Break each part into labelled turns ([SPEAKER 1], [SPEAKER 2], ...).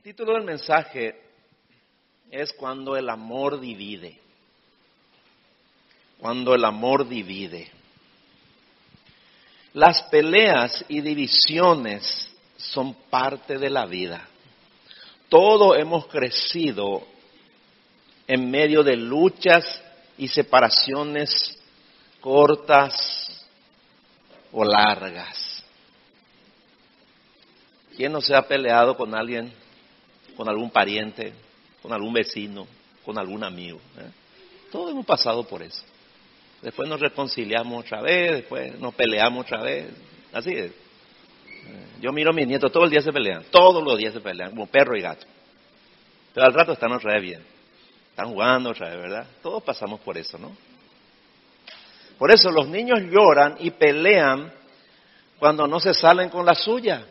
[SPEAKER 1] El título del mensaje es Cuando el amor divide. Cuando el amor divide. Las peleas y divisiones son parte de la vida. Todos hemos crecido en medio de luchas y separaciones cortas o largas. ¿Quién no se ha peleado con alguien, con algún pariente, con algún vecino, con algún amigo? Eh? Todos hemos pasado por eso. Después nos reconciliamos otra vez, después nos peleamos otra vez. Así es. Yo miro a mis nietos, todo el día se pelean, todos los días se pelean, como perro y gato. Pero al rato están otra vez bien. Están jugando otra vez, ¿verdad? Todos pasamos por eso, ¿no? Por eso los niños lloran y pelean cuando no se salen con la suya.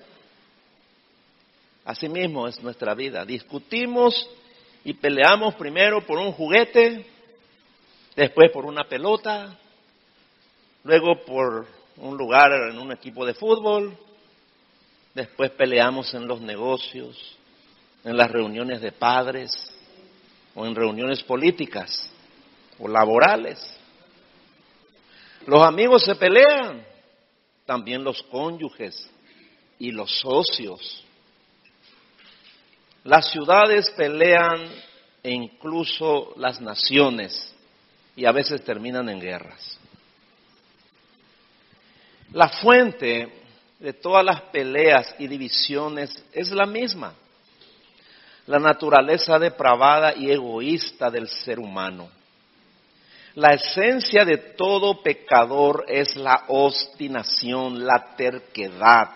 [SPEAKER 1] Así mismo es nuestra vida. Discutimos y peleamos primero por un juguete, después por una pelota, luego por un lugar en un equipo de fútbol, después peleamos en los negocios, en las reuniones de padres o en reuniones políticas o laborales. Los amigos se pelean, también los cónyuges y los socios. Las ciudades pelean e incluso las naciones y a veces terminan en guerras. La fuente de todas las peleas y divisiones es la misma, la naturaleza depravada y egoísta del ser humano. La esencia de todo pecador es la obstinación, la terquedad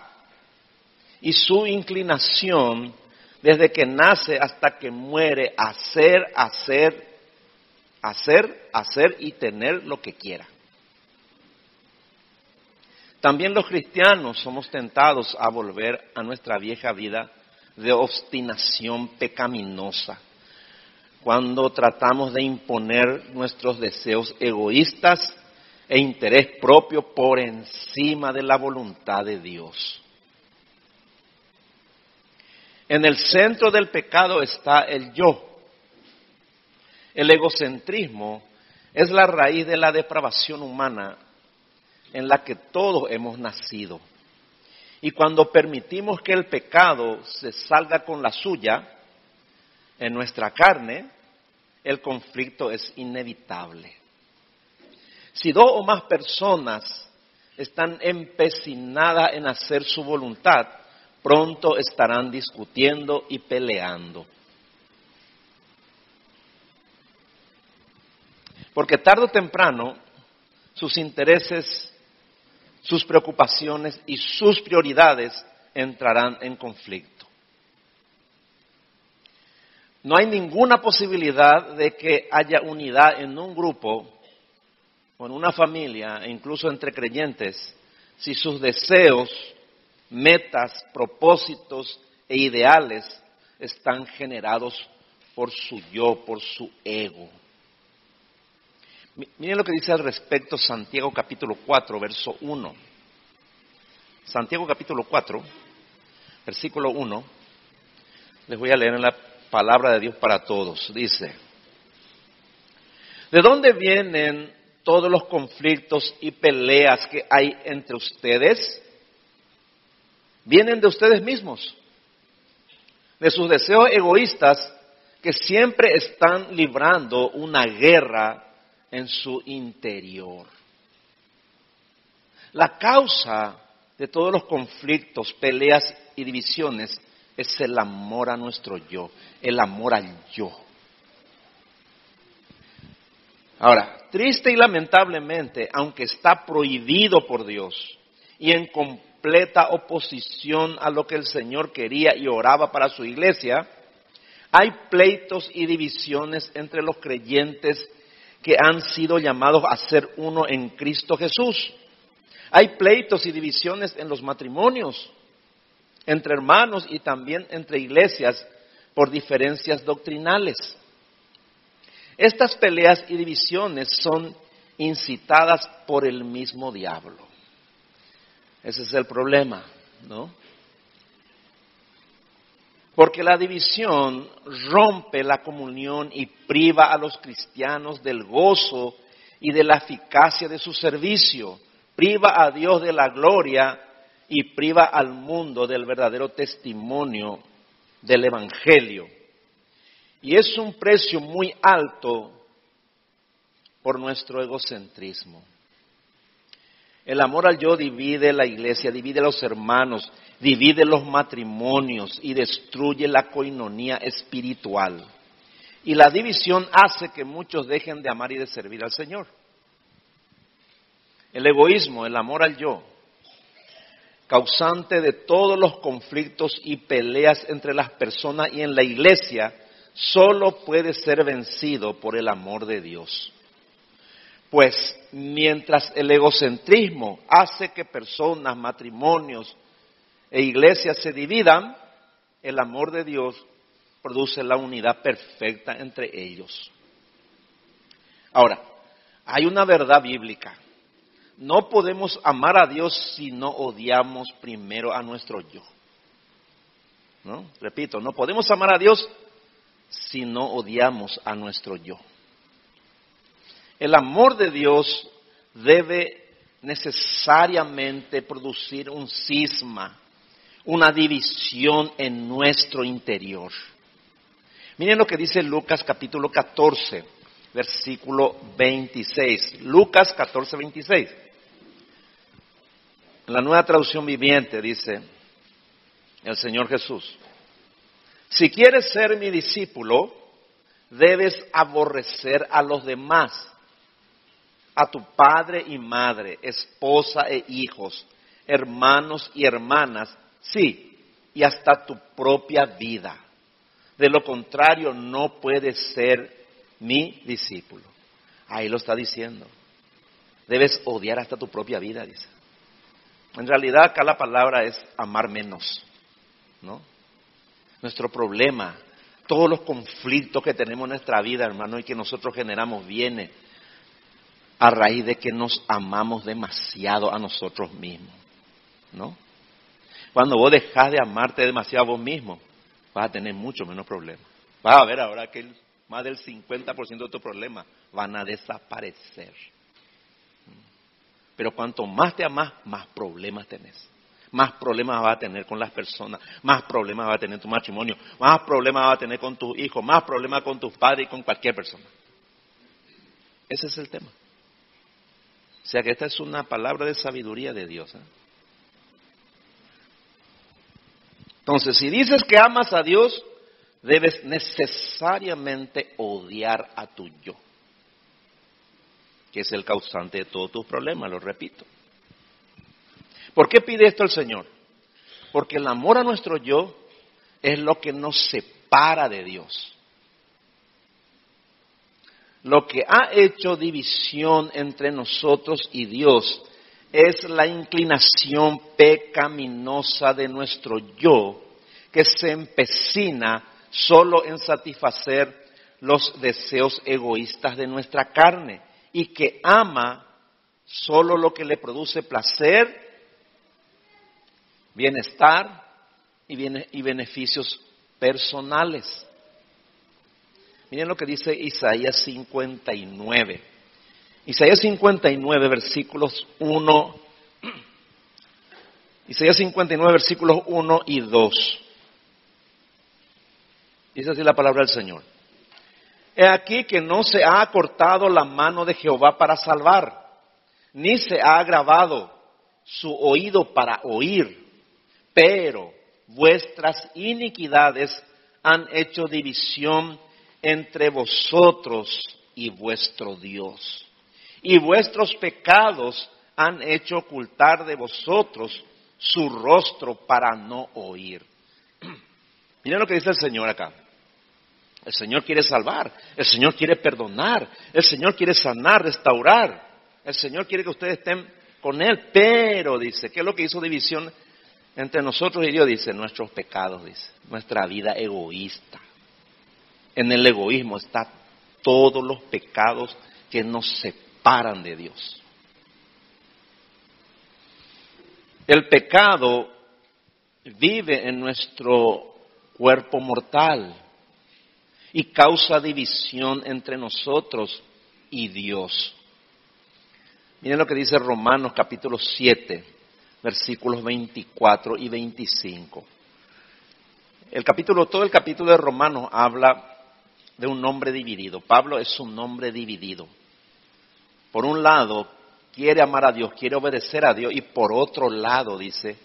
[SPEAKER 1] y su inclinación desde que nace hasta que muere hacer, hacer, hacer, hacer y tener lo que quiera. También los cristianos somos tentados a volver a nuestra vieja vida de obstinación pecaminosa, cuando tratamos de imponer nuestros deseos egoístas e interés propio por encima de la voluntad de Dios. En el centro del pecado está el yo. El egocentrismo es la raíz de la depravación humana en la que todos hemos nacido. Y cuando permitimos que el pecado se salga con la suya en nuestra carne, el conflicto es inevitable. Si dos o más personas están empecinadas en hacer su voluntad, pronto estarán discutiendo y peleando. Porque tarde o temprano sus intereses sus preocupaciones y sus prioridades entrarán en conflicto. No hay ninguna posibilidad de que haya unidad en un grupo o en una familia, e incluso entre creyentes, si sus deseos, metas, propósitos e ideales están generados por su yo, por su ego. Miren lo que dice al respecto Santiago capítulo 4, verso 1. Santiago capítulo 4, versículo 1. Les voy a leer en la palabra de Dios para todos. Dice, ¿de dónde vienen todos los conflictos y peleas que hay entre ustedes? Vienen de ustedes mismos, de sus deseos egoístas que siempre están librando una guerra en su interior. La causa de todos los conflictos, peleas y divisiones es el amor a nuestro yo, el amor al yo. Ahora, triste y lamentablemente, aunque está prohibido por Dios y en completa oposición a lo que el Señor quería y oraba para su iglesia, hay pleitos y divisiones entre los creyentes que han sido llamados a ser uno en Cristo Jesús. Hay pleitos y divisiones en los matrimonios, entre hermanos y también entre iglesias por diferencias doctrinales. Estas peleas y divisiones son incitadas por el mismo diablo. Ese es el problema, ¿no? Porque la división rompe la comunión y priva a los cristianos del gozo y de la eficacia de su servicio, priva a Dios de la gloria y priva al mundo del verdadero testimonio del Evangelio. Y es un precio muy alto por nuestro egocentrismo. El amor al yo divide la iglesia, divide a los hermanos, divide los matrimonios y destruye la coinonía espiritual. Y la división hace que muchos dejen de amar y de servir al Señor. El egoísmo, el amor al yo, causante de todos los conflictos y peleas entre las personas y en la iglesia, solo puede ser vencido por el amor de Dios. Pues mientras el egocentrismo hace que personas, matrimonios e iglesias se dividan, el amor de Dios produce la unidad perfecta entre ellos. Ahora, hay una verdad bíblica. No podemos amar a Dios si no odiamos primero a nuestro yo. ¿No? Repito, no podemos amar a Dios si no odiamos a nuestro yo. El amor de Dios debe necesariamente producir un cisma, una división en nuestro interior. Miren lo que dice Lucas capítulo 14, versículo 26. Lucas 14, 26. En la nueva traducción viviente dice el Señor Jesús, si quieres ser mi discípulo, debes aborrecer a los demás, a tu padre y madre, esposa e hijos, hermanos y hermanas, sí, y hasta tu propia vida. De lo contrario, no puedes ser mi discípulo. Ahí lo está diciendo. Debes odiar hasta tu propia vida, dice. En realidad acá la palabra es amar menos, ¿no? Nuestro problema, todos los conflictos que tenemos en nuestra vida, hermano, y que nosotros generamos, viene a raíz de que nos amamos demasiado a nosotros mismos, ¿no? Cuando vos dejas de amarte demasiado a vos mismo, vas a tener mucho menos problemas. Vas a ver ahora que más del 50% de tus problemas van a desaparecer. Pero cuanto más te amas, más problemas tenés. Más problemas vas a tener con las personas, más problemas vas a tener en tu matrimonio, más problemas vas a tener con tus hijos, más problemas con tus padres y con cualquier persona. Ese es el tema. O sea que esta es una palabra de sabiduría de Dios. ¿eh? Entonces, si dices que amas a Dios, debes necesariamente odiar a tu yo que es el causante de todos tus problemas, lo repito. ¿Por qué pide esto el Señor? Porque el amor a nuestro yo es lo que nos separa de Dios. Lo que ha hecho división entre nosotros y Dios es la inclinación pecaminosa de nuestro yo que se empecina solo en satisfacer los deseos egoístas de nuestra carne y que ama solo lo que le produce placer, bienestar y, beneficios personales. Miren lo que dice Isaías 59. Isaías 59, versículos 1. Isaías 59, versículos 1 y 2. Dice así la palabra del Señor. He aquí que no se ha cortado la mano de Jehová para salvar, ni se ha agravado su oído para oír, pero vuestras iniquidades han hecho división entre vosotros y vuestro Dios. Y vuestros pecados han hecho ocultar de vosotros su rostro para no oír. Miren lo que dice el Señor acá. El Señor quiere salvar, el Señor quiere perdonar, el Señor quiere sanar, restaurar. El Señor quiere que ustedes estén con Él, pero dice, ¿qué es lo que hizo división entre nosotros y Dios? Dice, nuestros pecados, dice, nuestra vida egoísta. En el egoísmo están todos los pecados que nos separan de Dios. El pecado vive en nuestro cuerpo mortal y causa división entre nosotros y Dios. Miren lo que dice Romanos capítulo 7, versículos 24 y 25. El capítulo, todo el capítulo de Romanos habla de un hombre dividido. Pablo es un hombre dividido. Por un lado, quiere amar a Dios, quiere obedecer a Dios, y por otro lado, dice,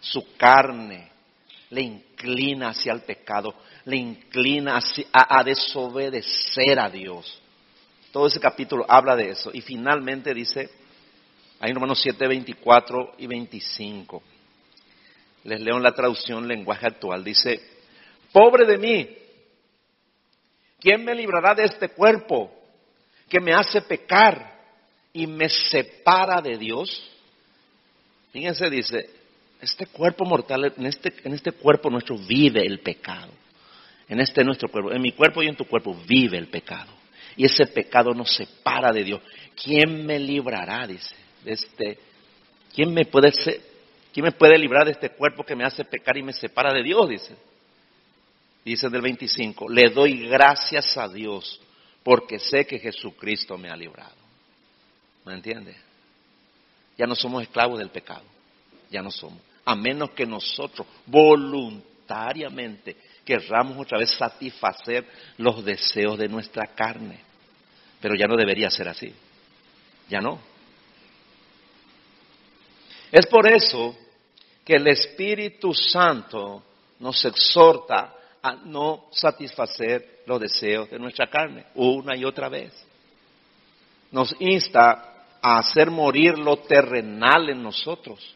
[SPEAKER 1] su carne le inclina hacia el pecado, le inclina a, desobedecer a Dios. Todo ese capítulo habla de eso. Y finalmente dice, hay en Romanos 7, 24 y 25. Les leo en la traducción lenguaje actual. Dice, pobre de mí, ¿quién me librará de este cuerpo que me hace pecar y me separa de Dios? Fíjense, dice, este cuerpo mortal, en este, en este cuerpo nuestro vive el pecado. En este nuestro cuerpo, en mi cuerpo y en tu cuerpo vive el pecado. Y ese pecado nos separa de Dios. ¿Quién me librará? Dice, de este, ¿quién me puede quién me puede librar de este cuerpo que me hace pecar y me separa de Dios? Dice. Dice del 25, le doy gracias a Dios porque sé que Jesucristo me ha librado. ¿Me entiende? Ya no somos esclavos del pecado. Ya no somos a menos que nosotros voluntariamente querramos otra vez satisfacer los deseos de nuestra carne. Pero ya no debería ser así. Ya no. Es por eso que el Espíritu Santo nos exhorta a no satisfacer los deseos de nuestra carne una y otra vez. Nos insta a hacer morir lo terrenal en nosotros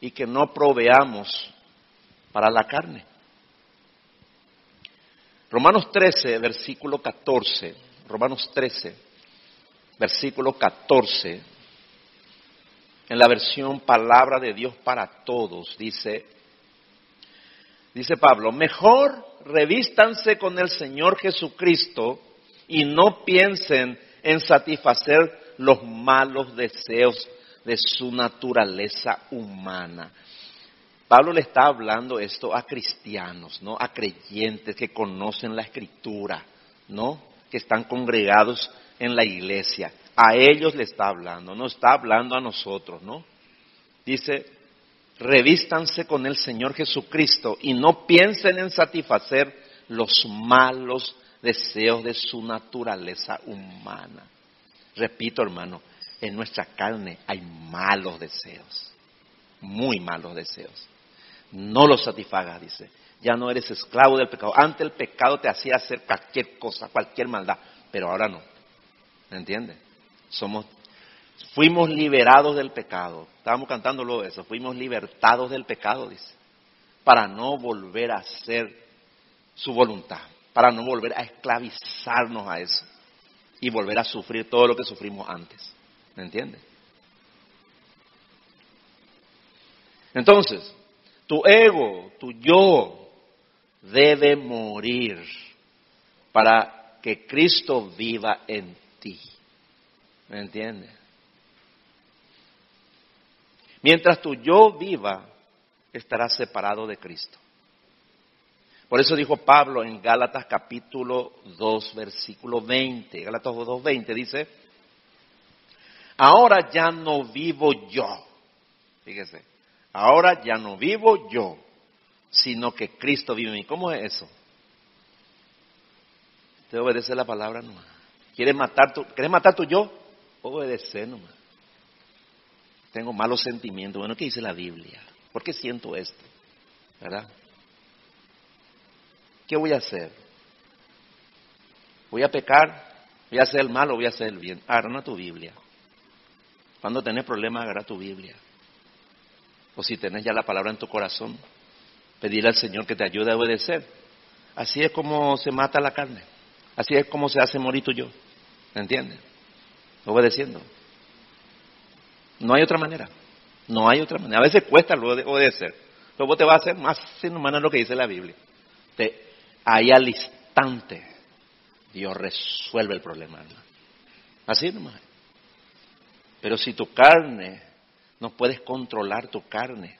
[SPEAKER 1] y que no proveamos para la carne. Romanos 13, versículo 14. Romanos 13, versículo 14. En la versión Palabra de Dios para Todos dice, dice Pablo, mejor revístanse con el Señor Jesucristo y no piensen en satisfacer los malos deseos de su naturaleza humana. Pablo le está hablando esto a cristianos, ¿no? A creyentes que conocen la escritura, ¿no? Que están congregados en la iglesia. A ellos le está hablando, no está hablando a nosotros, ¿no? Dice, revístanse con el Señor Jesucristo y no piensen en satisfacer los malos deseos de su naturaleza humana. Repito, hermano, en nuestra carne hay malos deseos, muy malos deseos. No los satisfagas, dice. Ya no eres esclavo del pecado. Antes el pecado te hacía hacer cualquier cosa, cualquier maldad, pero ahora no. ¿Me entiendes? Somos, fuimos liberados del pecado. Estábamos cantando eso. Fuimos libertados del pecado, dice. Para no volver a hacer su voluntad. Para no volver a esclavizarnos a eso. Y volver a sufrir todo lo que sufrimos antes. ¿Me entiendes? Entonces, tu ego, tu yo, debe morir para que Cristo viva en ti. ¿Me entiendes? Mientras tu yo viva, estarás separado de Cristo. Por eso dijo Pablo en Gálatas capítulo 2, versículo 20. Gálatas 2, 20 dice, Ahora ya no vivo yo. Fíjese, ahora ya no vivo yo, sino que Cristo vive en mí. ¿Cómo es eso? Te obedece la palabra nomás. ¿Quieres matar tu, ¿Quieres matar tu yo? Obedece nomás. Tengo malos sentimientos. Bueno, ¿qué dice la Biblia? ¿Por qué siento esto? ¿Verdad? ¿Qué voy a hacer? ¿Voy a pecar? ¿Voy a hacer el mal o voy a hacer el bien? No tu Biblia. Cuando tenés problemas, agarra tu Biblia. O si tenés ya la palabra en tu corazón, pedirle al Señor que te ayude a obedecer. Así es como se mata la carne. Así es como se hace morir tu yo. ¿Me entiendes? Obedeciendo. No hay otra manera. No hay otra manera. A veces cuesta obedecer. Pero vos te vas a hacer más inhumana lo que dice la Biblia. Te, ahí al instante Dios resuelve el problema. Así nomás. Pero si tu carne, no puedes controlar tu carne,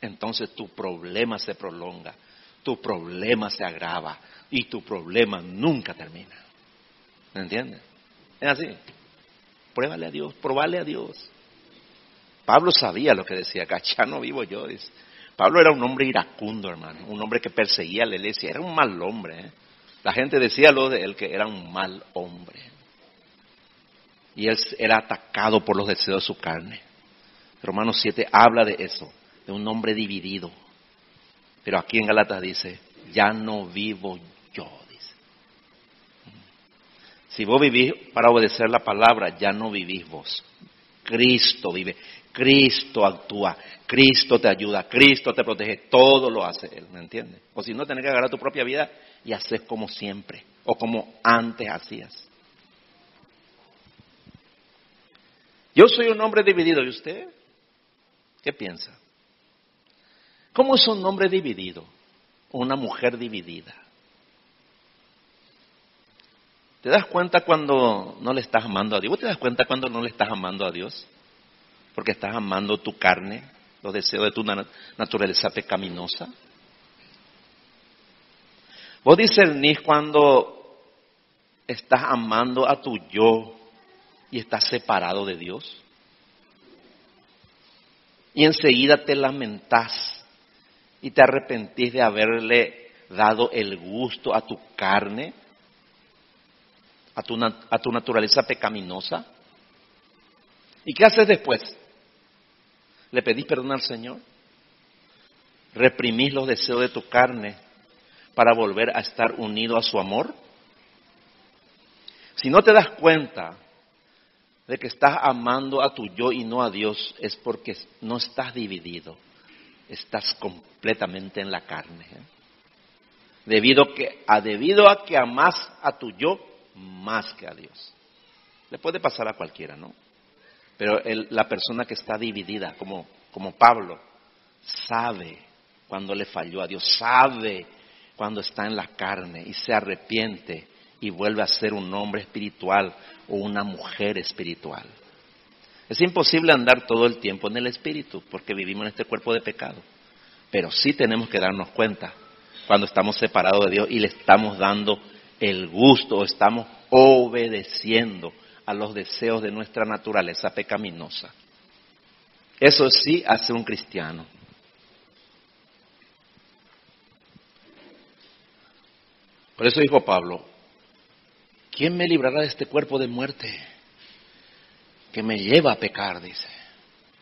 [SPEAKER 1] entonces tu problema se prolonga, tu problema se agrava y tu problema nunca termina. ¿Me entiendes? Es así. Pruébale a Dios, probale a Dios. Pablo sabía lo que decía acá, ya no vivo yo. Dice. Pablo era un hombre iracundo, hermano, un hombre que perseguía a la iglesia, era un mal hombre. ¿eh? La gente decía lo de él que era un mal hombre. Y él era atacado por los deseos de su carne. Romanos 7 habla de eso, de un hombre dividido. Pero aquí en Galatas dice, ya no vivo yo, dice. Si vos vivís para obedecer la palabra, ya no vivís vos. Cristo vive, Cristo actúa, Cristo te ayuda, Cristo te protege, todo lo hace Él, ¿me entiendes? O si no, tenés que agarrar tu propia vida y hacer como siempre, o como antes hacías. Yo soy un hombre dividido, ¿y usted? ¿Qué piensa? ¿Cómo es un hombre dividido? O una mujer dividida. ¿Te das cuenta cuando no le estás amando a Dios? ¿Vos te das cuenta cuando no le estás amando a Dios? Porque estás amando tu carne, los deseos de tu naturaleza pecaminosa. Vos discernís cuando estás amando a tu yo y estás separado de Dios. Y enseguida te lamentás y te arrepentís de haberle dado el gusto a tu carne, a tu, a tu naturaleza pecaminosa. ¿Y qué haces después? ¿Le pedís perdón al Señor? ¿Reprimís los deseos de tu carne para volver a estar unido a su amor? Si no te das cuenta de que estás amando a tu yo y no a Dios, es porque no estás dividido, estás completamente en la carne. ¿eh? Debido, que, a, debido a que amas a tu yo más que a Dios. Le puede pasar a cualquiera, ¿no? Pero la persona que está dividida, como, como Pablo, sabe cuando le falló a Dios, sabe cuando está en la carne y se arrepiente y vuelve a ser un hombre espiritual o una mujer espiritual. Es imposible andar todo el tiempo en el espíritu porque vivimos en este cuerpo de pecado. Pero sí tenemos que darnos cuenta cuando estamos separados de Dios y le estamos dando el gusto o estamos obedeciendo a los deseos de nuestra naturaleza pecaminosa. Eso sí hace un cristiano. Por eso dijo Pablo, ¿quién me librará de este cuerpo de muerte que me lleva a pecar? Dice.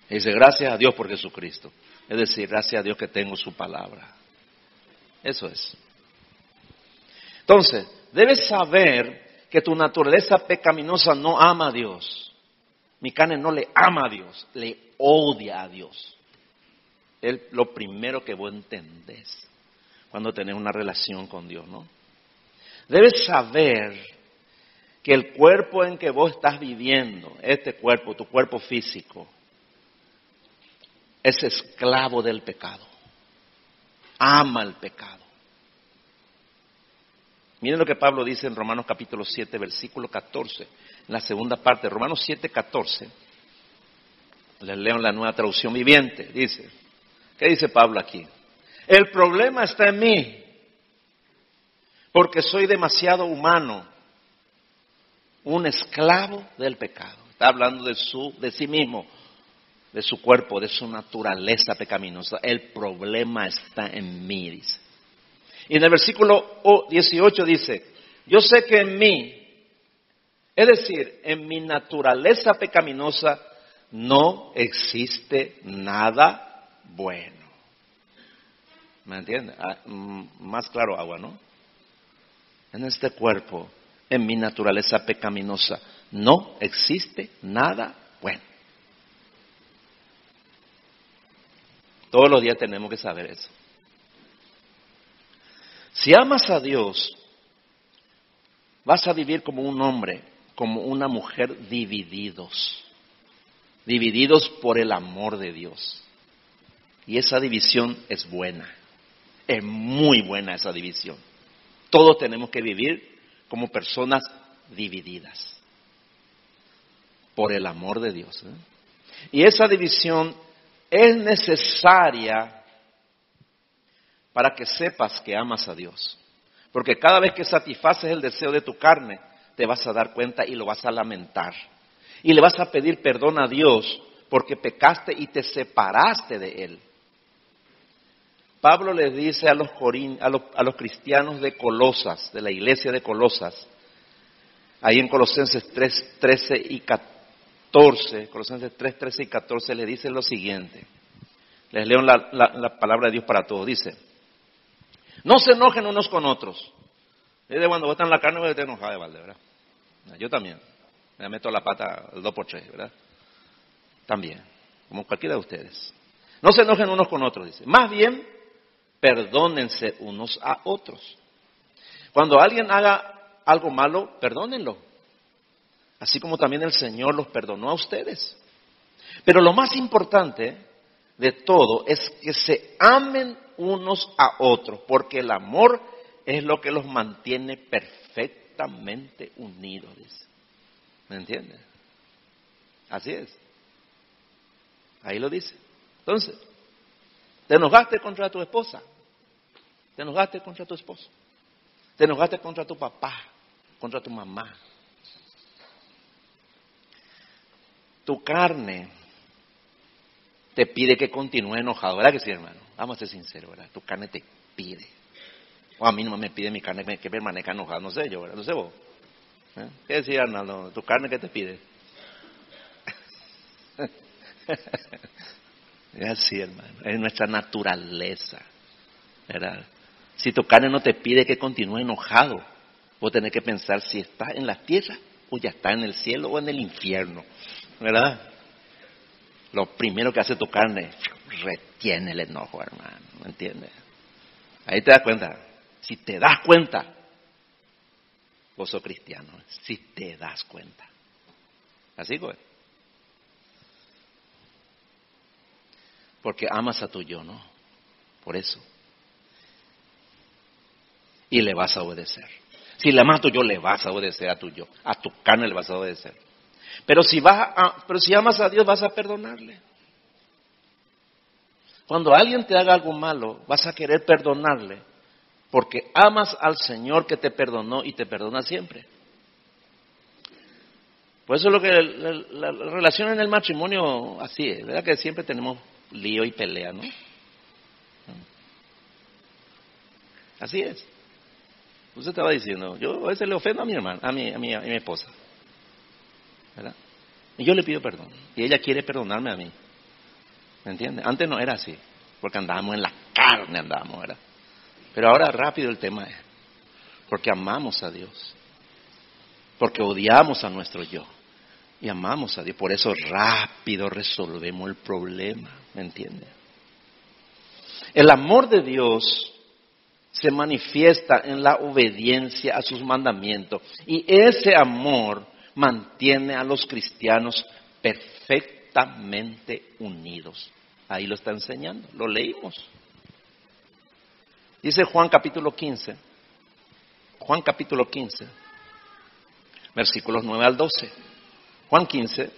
[SPEAKER 1] dice, gracias a Dios por Jesucristo. Es decir, gracias a Dios que tengo su palabra. Eso es. Entonces, debes saber que tu naturaleza pecaminosa no ama a Dios. Mi carne no le ama a Dios, le odia a Dios. Es lo primero que vos entendés cuando tenés una relación con Dios, ¿no? Debes saber que el cuerpo en que vos estás viviendo, este cuerpo, tu cuerpo físico, es esclavo del pecado. Ama el pecado. Miren lo que Pablo dice en Romanos capítulo 7, versículo 14, en la segunda parte, Romanos 7, 14. Les leo la nueva traducción viviente. Dice, ¿qué dice Pablo aquí? El problema está en mí, porque soy demasiado humano, un esclavo del pecado. Está hablando de, su, de sí mismo, de su cuerpo, de su naturaleza pecaminosa. El problema está en mí, dice. Y en el versículo 18 dice, yo sé que en mí, es decir, en mi naturaleza pecaminosa, no existe nada bueno. ¿Me entiendes? Ah, mm, más claro agua, ¿no? En este cuerpo, en mi naturaleza pecaminosa, no existe nada bueno. Todos los días tenemos que saber eso. Si amas a Dios, vas a vivir como un hombre, como una mujer divididos, divididos por el amor de Dios. Y esa división es buena, es muy buena esa división. Todos tenemos que vivir como personas divididas por el amor de Dios. ¿eh? Y esa división es necesaria para que sepas que amas a Dios. Porque cada vez que satisfaces el deseo de tu carne, te vas a dar cuenta y lo vas a lamentar. Y le vas a pedir perdón a Dios porque pecaste y te separaste de Él. Pablo le dice a los, a los, cristianos de Colosas, de la iglesia de Colosas, ahí en Colosenses 3, 13 y 14, Colosenses 3, 13 y 14 le dice lo siguiente. Les leo la, la palabra de Dios para todos. Dice, no se enojen unos con otros. de cuando en la carne, vos te enojas de balde, ¿verdad? Yo también. Me meto la pata el dos por tres, ¿verdad? También, como cualquiera de ustedes. No se enojen unos con otros, dice. Más bien, perdónense unos a otros. Cuando alguien haga algo malo, perdónenlo. Así como también el Señor los perdonó a ustedes. Pero lo más importante de todo es que se amen unos a otros, porque el amor es lo que los mantiene perfectamente unidos. ¿Me entiendes? Así es. Ahí lo dice. Entonces, te enojaste contra tu esposa, te enojaste contra tu esposo, te enojaste contra tu papá, contra tu mamá. Tu carne te pide que continúe enojado, ¿verdad que sí, hermano? Vamos a ser sinceros, ¿verdad? Tu carne te pide. O a mí no me pide mi carne que permanezca enojado, no sé yo, ¿verdad? No sé vos. ¿Eh? ¿Qué decía Arnaldo? ¿Tu carne qué te pide? es así, hermano. Es nuestra naturaleza, ¿verdad? Si tu carne no te pide que continúe enojado, vos tenés que pensar si está en la tierra o ya está en el cielo o en el infierno, ¿verdad? Lo primero que hace tu carne, retiene el enojo, hermano, ¿me entiendes? Ahí te das cuenta. Si te das cuenta, vos sos cristiano, si te das cuenta. Así pues. Porque amas a tu yo, ¿no? Por eso. Y le vas a obedecer. Si le amas a tu yo, le vas a obedecer a tu yo. A tu carne le vas a obedecer. Pero si, vas pero si amas a Dios, vas a perdonarle. Cuando alguien te haga algo malo, vas a querer perdonarle, porque amas al Señor que te perdonó y te perdona siempre. Por eso es lo que la, relación en el matrimonio así es, ¿verdad? Que siempre tenemos lío y pelea, ¿no? Así es. Usted estaba diciendo, yo a veces le ofendo a mi hermana, a mi, a mi, a mi esposa. ¿Verdad? Y yo le pido perdón. Y ella quiere perdonarme a mí. ¿Me entiende? Antes no era así, porque andábamos en la carne, andábamos, ¿verdad? Pero ahora rápido el tema es, porque amamos a Dios, porque odiamos a nuestro yo y amamos a Dios. Por eso rápido resolvemos el problema, ¿me entiende? El amor de Dios se manifiesta en la obediencia a sus mandamientos y ese amor mantiene a los cristianos perfectamente unidos. Ahí lo está enseñando, lo leímos. Dice Juan capítulo 15, Juan capítulo 15, versículos 9 al 12. Juan 15,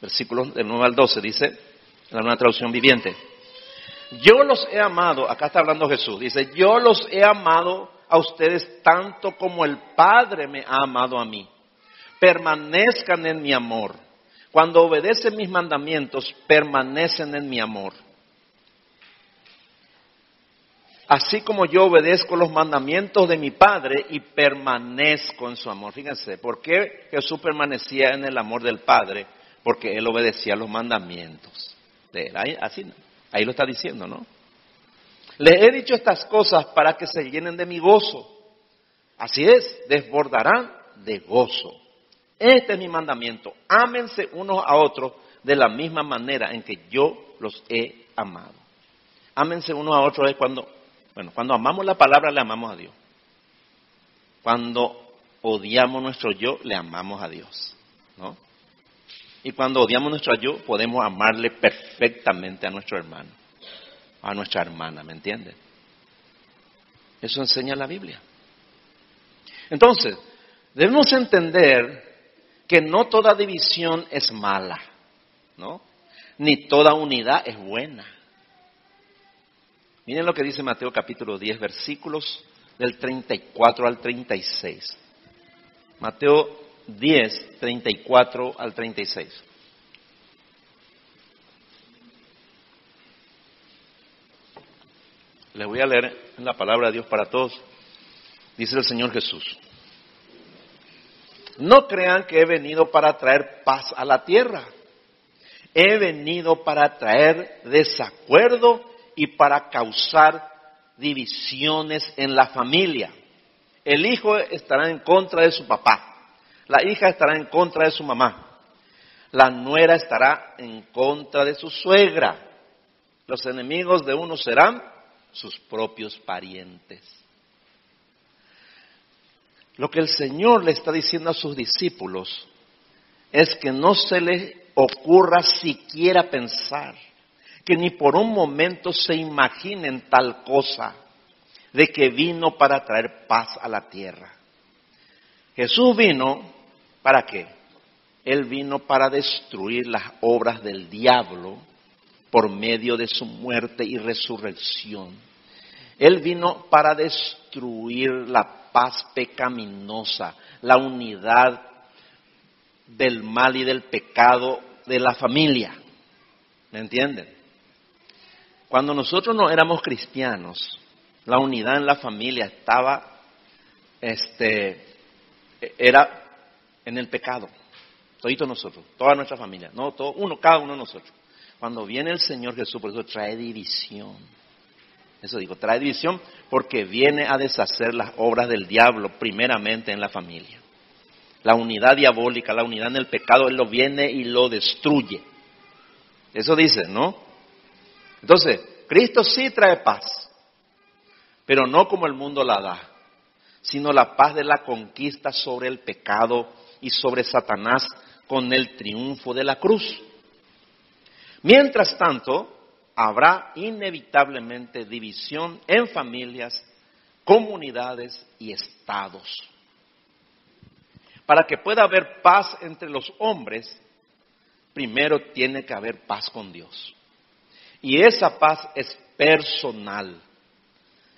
[SPEAKER 1] versículos del 9 al 12, dice en la nueva traducción viviente. Yo los he amado, acá está hablando Jesús, dice, yo los he amado a ustedes tanto como el Padre me ha amado a mí permanezcan en mi amor. Cuando obedecen mis mandamientos, permanecen en mi amor. Así como yo obedezco los mandamientos de mi Padre y permanezco en su amor. Fíjense, ¿por qué Jesús permanecía en el amor del Padre? Porque Él obedecía los mandamientos de Él. Ahí, así, ahí lo está diciendo, ¿no? Les he dicho estas cosas para que se llenen de mi gozo. Así es, desbordarán de gozo. Este es mi mandamiento. Ámense unos a otros de la misma manera en que yo los he amado. Ámense unos a otros es cuando, bueno, cuando amamos la palabra le amamos a Dios. Cuando odiamos nuestro yo, le amamos a Dios. ¿no? Y cuando odiamos nuestro yo, podemos amarle perfectamente a nuestro hermano, a nuestra hermana, ¿me entiendes? Eso enseña la Biblia. Entonces, debemos entender que no toda división es mala, ¿no? Ni toda unidad es buena. Miren lo que dice Mateo capítulo 10, versículos del 34 al 36. Mateo 10, 34 al 36. Les voy a leer la palabra de Dios para todos. Dice el Señor Jesús. No crean que he venido para traer paz a la tierra. He venido para traer desacuerdo y para causar divisiones en la familia. El hijo estará en contra de su papá. La hija estará en contra de su mamá. La nuera estará en contra de su suegra. Los enemigos de uno serán sus propios parientes. Lo que el Señor le está diciendo a sus discípulos es que no se les ocurra siquiera pensar, que ni por un momento se imaginen tal cosa, de que vino para traer paz a la tierra. Jesús vino para qué? Él vino para destruir las obras del diablo por medio de su muerte y resurrección. Él vino para destruir la paz pecaminosa, la unidad del mal y del pecado de la familia. ¿Me entienden? Cuando nosotros no éramos cristianos, la unidad en la familia estaba, este, era en el pecado. Todito nosotros, toda nuestra familia, no, todo, uno, cada uno de nosotros. Cuando viene el Señor Jesús, por eso trae división. Eso digo, trae división porque viene a deshacer las obras del diablo primeramente en la familia. La unidad diabólica, la unidad en el pecado, Él lo viene y lo destruye. Eso dice, ¿no? Entonces, Cristo sí trae paz, pero no como el mundo la da, sino la paz de la conquista sobre el pecado y sobre Satanás con el triunfo de la cruz. Mientras tanto, habrá inevitablemente división en familias, comunidades y estados. Para que pueda haber paz entre los hombres, primero tiene que haber paz con Dios. Y esa paz es personal.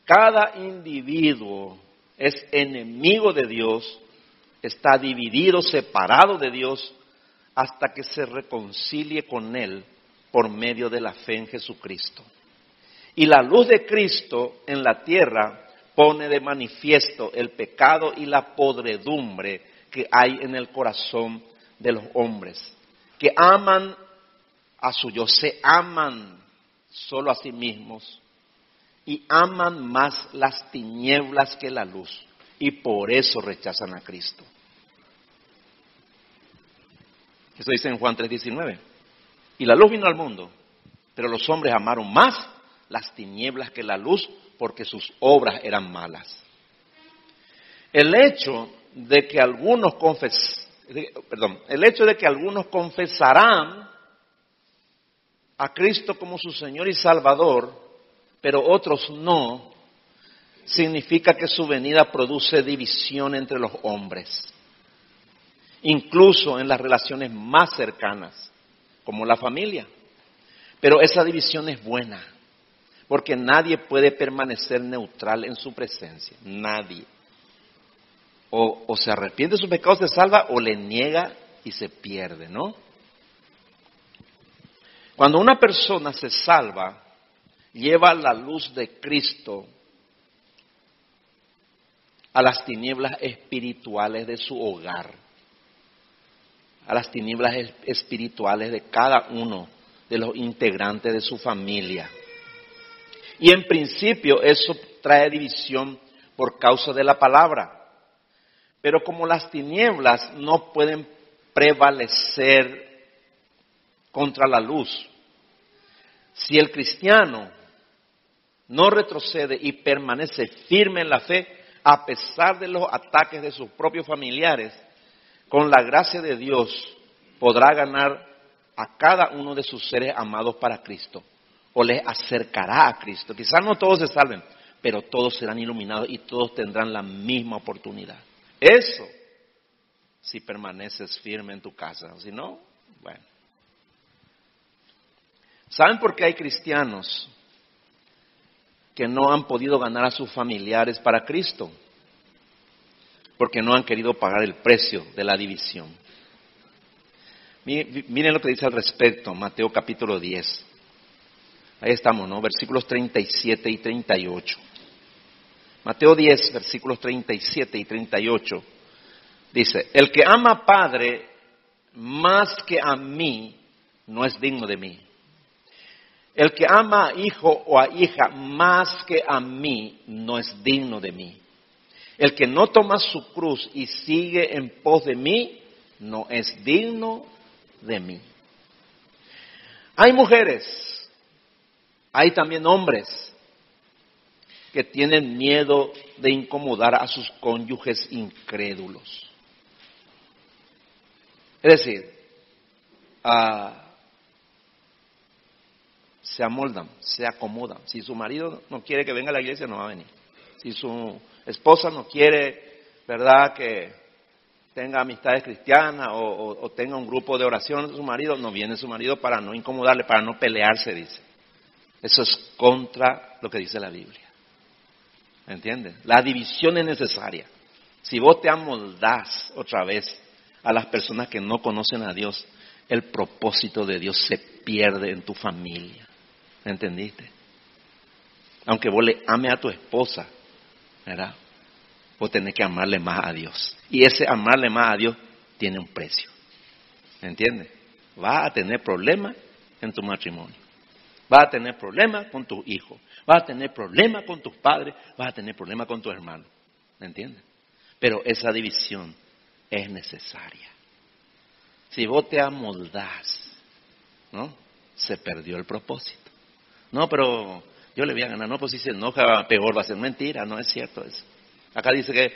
[SPEAKER 1] Cada individuo es enemigo de Dios, está dividido, separado de Dios, hasta que se reconcilie con Él por medio de la fe en Jesucristo. Y la luz de Cristo en la tierra pone de manifiesto el pecado y la podredumbre que hay en el corazón de los hombres, que aman a su yo, se aman solo a sí mismos y aman más las tinieblas que la luz y por eso rechazan a Cristo. Eso dice en Juan 3:19. Y la luz vino al mundo, pero los hombres amaron más las tinieblas que la luz porque sus obras eran malas. El hecho de que algunos confes, perdón, el hecho de que algunos confesarán a Cristo como su Señor y Salvador, pero otros no, significa que su venida produce división entre los hombres, incluso en las relaciones más cercanas como la familia. Pero esa división es buena, porque nadie puede permanecer neutral en su presencia, nadie. O, se arrepiente de sus pecados, se salva, o le niega y se pierde, ¿no? Cuando una persona se salva, lleva la luz de Cristo a las tinieblas espirituales de su hogar a las tinieblas espirituales de cada uno de los integrantes de su familia. Y en principio eso trae división por causa de la palabra. Pero como las tinieblas no pueden prevalecer contra la luz, si el cristiano no retrocede y permanece firme en la fe, a pesar de los ataques de sus propios familiares, con la gracia de Dios podrá ganar a cada uno de sus seres amados para Cristo o les acercará a Cristo. Quizás no todos se salven, pero todos serán iluminados y todos tendrán la misma oportunidad. Eso, si permaneces firme en tu casa, si no, bueno. ¿Saben por qué hay cristianos que no han podido ganar a sus familiares para Cristo, porque no han querido pagar el precio de la división. Miren lo que dice al respecto, Mateo capítulo 10. Ahí estamos, ¿no? Versículos 37 y 38. Mateo 10, versículos 37 y 38. Dice, el que ama a Padre más que a mí, no es digno de mí. El que ama a hijo o a hija más que a mí, no es digno de mí. El que no toma su cruz y sigue en pos de mí, no es digno de mí. Hay mujeres, hay también hombres que tienen miedo de incomodar a sus cónyuges incrédulos. Es decir, ah, se amoldan, se acomodan. Si su marido no quiere que venga a la iglesia, no va a venir. Si su esposa no quiere, ¿verdad?, que tenga amistades cristianas o, tenga un grupo de oración, su marido, no viene su marido para no incomodarle, para no pelearse, dice. Eso es contra lo que dice la Biblia. ¿Entiendes? La división es necesaria. Si vos te amoldás otra vez a las personas que no conocen a Dios, el propósito de Dios se pierde en tu familia. ¿Entendiste? Aunque vos le ame a tu esposa, ¿verdad? Vos tenés que amarle más a Dios. Y ese amarle más a Dios tiene un precio. ¿Entiendes? Vas a tener problemas en tu matrimonio. Vas a tener problemas con tu hijo. Vas a tener problemas con tus padres. Vas a tener problemas con tu hermano. ¿Me entiendes? Pero esa división es necesaria. Si vos te amoldás, ¿no? Se perdió el propósito. No, pero yo le voy a ganar. No, pues si se enoja, peor va a ser mentira. No es cierto eso. Acá dice que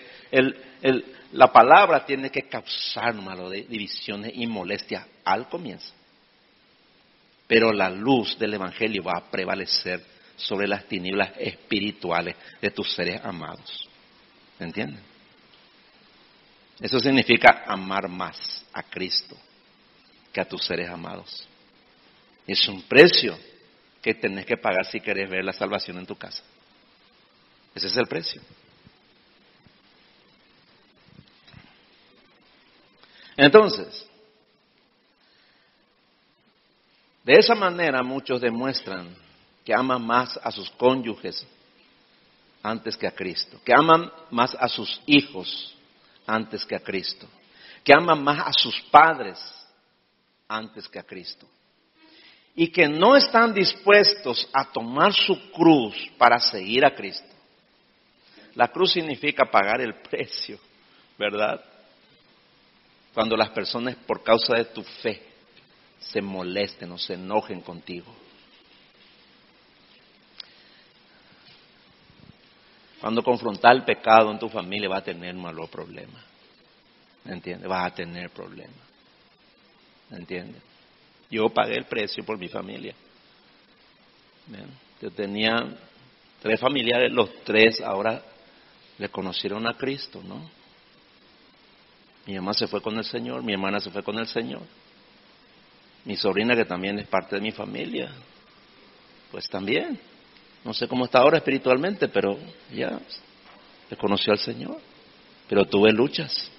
[SPEAKER 1] la palabra tiene que causar malo de divisiones y molestias al comienzo. Pero la luz del Evangelio va a prevalecer sobre las tinieblas espirituales de tus seres amados. ¿Entienden? Eso significa amar más a Cristo que a tus seres amados. Es un precio que tenés que pagar si querés ver la salvación en tu casa. Ese es el precio. Entonces, de esa manera muchos demuestran que aman más a sus cónyuges antes que a Cristo, que aman más a sus hijos antes que a Cristo, que aman más a sus padres antes que a Cristo, y que no están dispuestos a tomar su cruz para seguir a Cristo. La cruz significa pagar el precio, ¿verdad? Cuando las personas por causa de tu fe se molesten o se enojen contigo. Cuando confrontar el pecado en tu familia va a tener malos problemas. ¿Me entiendes? Vas a tener problemas. ¿Me entiendes? Yo pagué el precio por mi familia. Yo tenía tres familiares, los tres ahora le conocieron a Cristo, ¿no? Mi mamá se fue con el Señor, mi hermana se fue con el Señor. Mi sobrina, que también es parte de mi familia, pues también. No sé cómo está ahora espiritualmente, pero ya le conoció al Señor. Pero tuve luchas,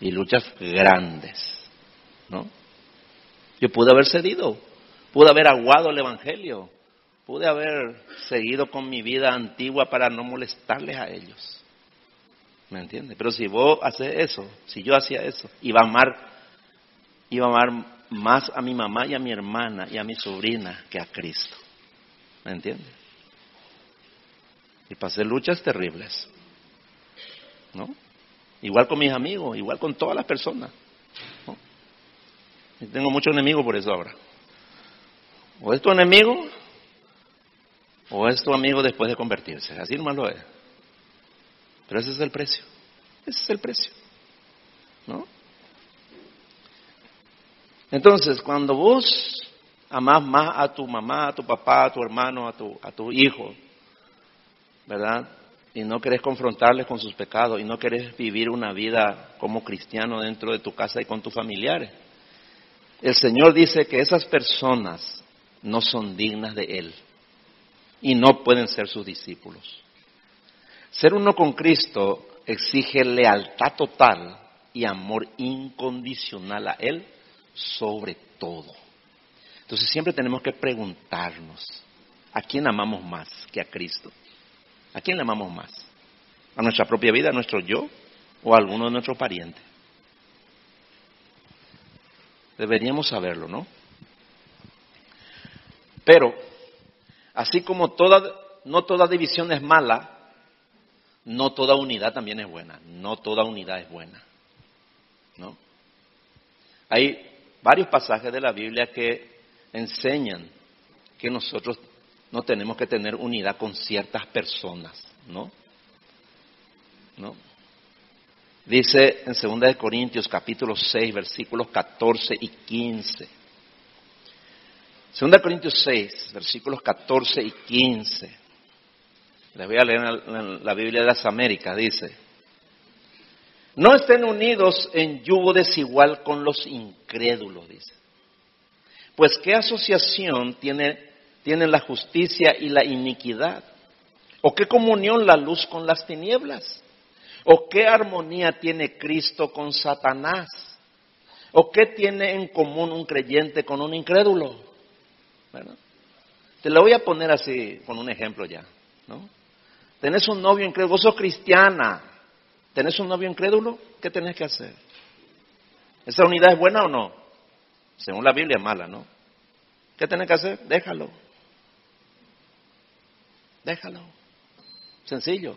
[SPEAKER 1] y luchas grandes, ¿no? Yo pude haber cedido, pude haber aguado el Evangelio, pude haber seguido con mi vida antigua para no molestarles a ellos. ¿Me entiendes? Pero si vos haces eso, si yo hacía eso, iba a amar, iba a amar más a mi mamá y a mi hermana y a mi sobrina que a Cristo. ¿Me entiendes? Y pasé luchas terribles. ¿No? Igual con mis amigos, igual con todas las personas. Y tengo muchos enemigos por eso ahora. O es tu enemigo, o es tu amigo después de convertirse. Así nomás lo es. Pero ese es el precio. Ese es el precio. ¿No? Entonces, cuando vos amás más a tu mamá, a tu papá, a tu hermano, a tu, a tu hijo, ¿verdad? Y no querés confrontarles con sus pecados y no querés vivir una vida como cristiano dentro de tu casa y con tus familiares. El Señor dice que esas personas no son dignas de Él. y no pueden ser sus discípulos. Ser uno con Cristo exige lealtad total y amor incondicional a Él sobre todo. Entonces siempre tenemos que preguntarnos, ¿a quién amamos más que a Cristo? ¿A quién le amamos más? ¿A nuestra propia vida, a nuestro yo o a alguno de nuestros parientes? Deberíamos saberlo, ¿no? Pero, así como toda, no toda división es mala, no toda unidad también es buena. No toda unidad es buena. ¿No? Hay varios pasajes de la Biblia que enseñan que nosotros no tenemos que tener unidad con ciertas personas, ¿no? ¿No? Dice en 2 Corintios capítulo 6 versículos 14 y 15. 2 Corintios 6 versículos 14 y 15. Les voy a leer en la Biblia de las Américas, dice, no estén unidos en yugo desigual con los incrédulos, dice. Pues qué asociación tiene, tienen la justicia y la iniquidad? ¿O qué comunión la luz con las tinieblas? ¿O qué armonía tiene Cristo con Satanás? ¿O qué tiene en común un creyente con un incrédulo? Te lo voy a poner así con un ejemplo ya, ¿no? Tenés un novio incrédulo, vos sos cristiana, tenés un novio incrédulo, ¿qué tenés que hacer? ¿Esa unidad es buena o no? Según la Biblia es mala, ¿no? ¿Qué tenés que hacer? Déjalo. Déjalo. Sencillo.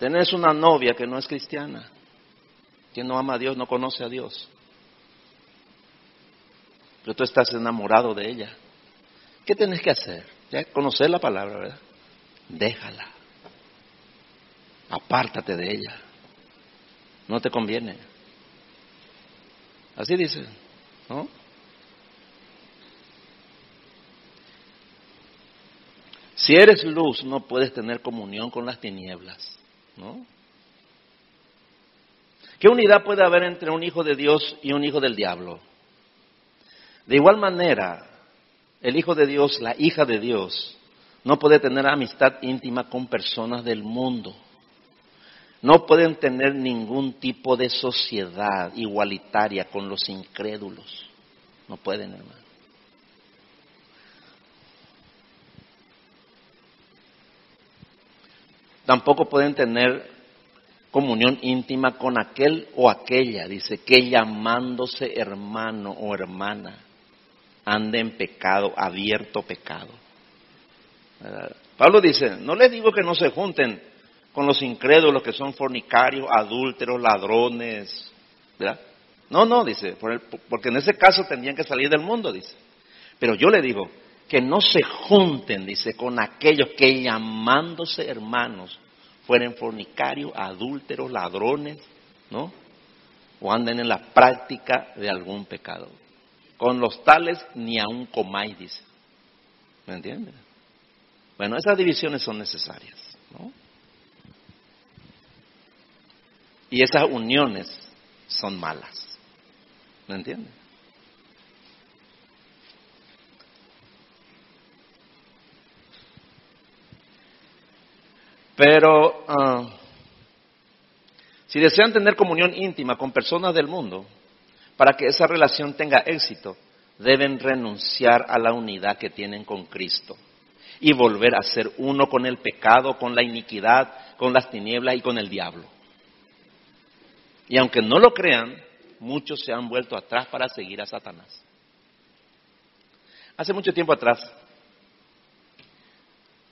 [SPEAKER 1] Tenés una novia que no es cristiana, que no ama a Dios, no conoce a Dios. Pero tú estás enamorado de ella. ¿Qué tenés que hacer? Ya conocer la palabra, ¿verdad? déjala. Apártate de ella. No te conviene. Así dice, ¿no? Si eres luz, no puedes tener comunión con las tinieblas, ¿no? ¿Qué unidad puede haber entre un hijo de Dios y un hijo del diablo? De igual manera, el hijo de Dios, la hija de Dios, no puede tener amistad íntima con personas del mundo. No pueden tener ningún tipo de sociedad igualitaria con los incrédulos. No pueden, hermano. Tampoco pueden tener comunión íntima con aquel o aquella, dice, que llamándose hermano o hermana ande en pecado, abierto pecado. Pablo dice, no les digo que no se junten con los incrédulos que son fornicarios, adúlteros, ladrones, ¿verdad? No, no, dice, porque en ese caso tendrían que salir del mundo, dice. Pero yo le digo que no se junten, dice, con aquellos que llamándose hermanos fueren fornicarios, adúlteros, ladrones, ¿no? O anden en la práctica de algún pecado. Con los tales ni aun comáis, dice. ¿Me entiendes? Bueno, esas divisiones son necesarias. ¿no? Y esas uniones son malas. ¿Me entienden? Pero ah, si desean tener comunión íntima con personas del mundo, para que esa relación tenga éxito, deben renunciar a la unidad que tienen con Cristo y volver a ser uno con el pecado, con la iniquidad, con las tinieblas y con el diablo. Y aunque no lo crean, muchos se han vuelto atrás para seguir a Satanás. Hace mucho tiempo atrás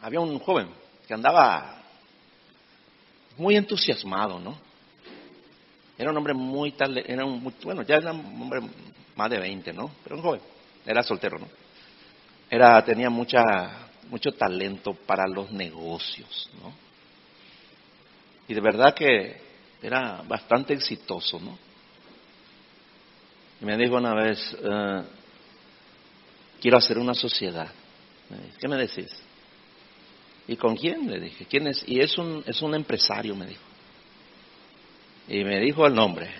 [SPEAKER 1] había un joven que andaba muy entusiasmado, ¿no? Era un hombre muy tal, era un, bueno, ya era un hombre más de 20, ¿no? Pero un joven, era soltero, ¿no? Era, tenía mucha mucho talento para los negocios, ¿no? Y de verdad que era bastante exitoso, ¿no? Y me dijo una vez, eh, quiero hacer una sociedad. ¿Qué me decís? ¿Y con quién? Le dije, ¿quién es? Y es un, es un empresario, me dijo. Y me dijo el nombre.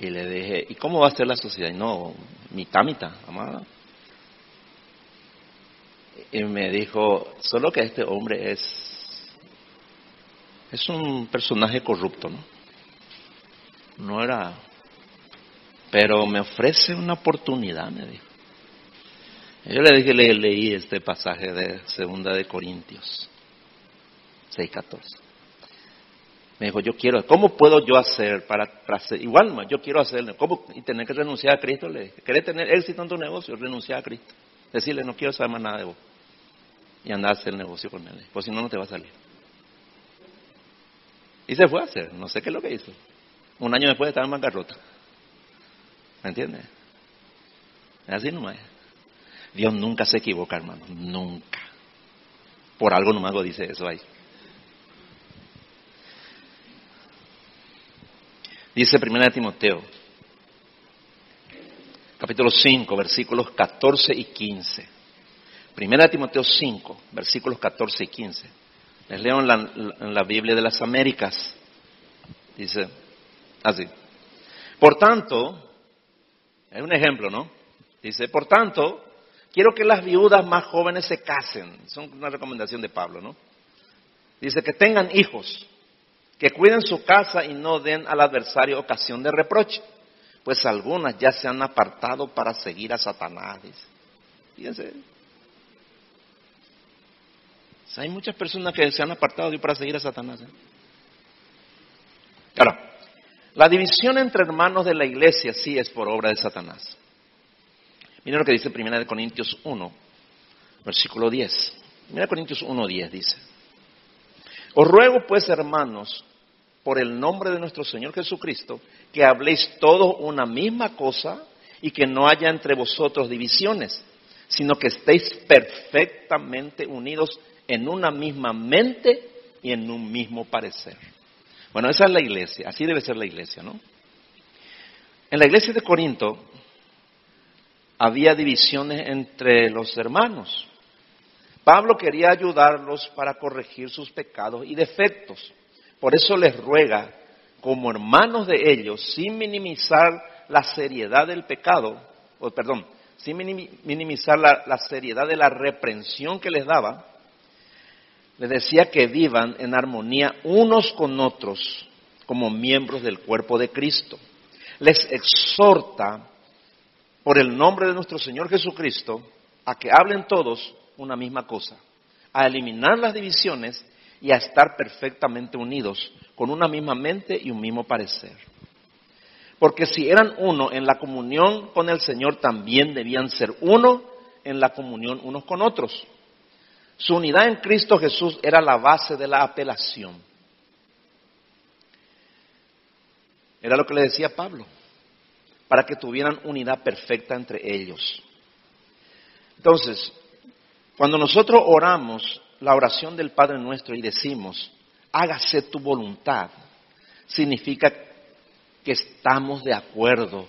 [SPEAKER 1] Y le dije, ¿y cómo va a ser la sociedad? Y no, mitad, mitad, amada. Y me dijo, solo que este hombre es, es un personaje corrupto, ¿no? No era, pero me ofrece una oportunidad, me dijo. Yo le dije, le leí este pasaje de Segunda de Corintios 6.14. Me dijo, yo quiero, ¿cómo puedo yo hacer para, para hacer, igual yo quiero hacerlo, ¿cómo? Y tener que renunciar a Cristo, le dije, ¿querés tener éxito en tu negocio? Renunciar a Cristo. Decirle, no quiero saber más nada de vos. Y andar a hacer el negocio con él, pues si no, no te va a salir. Y se fue a hacer, no sé qué es lo que hizo. Un año después estaba en bancarrota. ¿Me entiendes? Es así nomás. Dios nunca se equivoca, hermano, nunca. Por algo nomás lo dice eso ahí. Dice 1 Timoteo, capítulo 5, versículos 14 y 15. 1 Timoteo 5, versículos 14 y 15. Les leo en la, en la Biblia de las Américas. Dice así. Por tanto, es un ejemplo, ¿no? Dice, por tanto, Quiero que las viudas más jóvenes se casen. Es una recomendación de Pablo, ¿no? Dice que tengan hijos, que cuiden su casa y no den al adversario ocasión de reproche, pues algunas ya se han apartado para seguir a Satanás. Fíjense. hay muchas personas que se han apartado para seguir a Satanás. ¿eh? Claro, la división entre hermanos de la iglesia sí es por obra de Satanás. Mira lo que dice 1 Corintios 1, versículo 10. 1 Corintios 1, 10 dice. Os ruego pues, hermanos, por el nombre de nuestro Señor Jesucristo, que habléis todos una misma cosa y que no haya entre vosotros divisiones, sino que estéis perfectamente unidos en una misma mente y en un mismo parecer. Bueno, esa es la iglesia, así debe ser la iglesia, ¿no? En la iglesia de Corinto había divisiones entre los hermanos. Pablo quería ayudarlos para corregir sus pecados y defectos. Por eso les ruega, como hermanos de ellos, sin minimizar la seriedad del pecado, o perdón, sin minimizar la, seriedad de la reprensión que les daba, les decía que vivan en armonía unos con otros como miembros del cuerpo de Cristo. Les exhorta por el nombre de nuestro Señor Jesucristo a que hablen todos una misma cosa, a eliminar las divisiones y a estar perfectamente unidos con una misma mente y un mismo parecer. Porque si eran uno en la comunión con el Señor, también debían ser uno en la comunión unos con otros. Su unidad en Cristo Jesús era la base de la apelación. Era lo que le decía Pablo para que tuvieran unidad perfecta entre ellos. Entonces, cuando nosotros oramos la oración del Padre nuestro y decimos, hágase tu voluntad, significa que estamos de acuerdo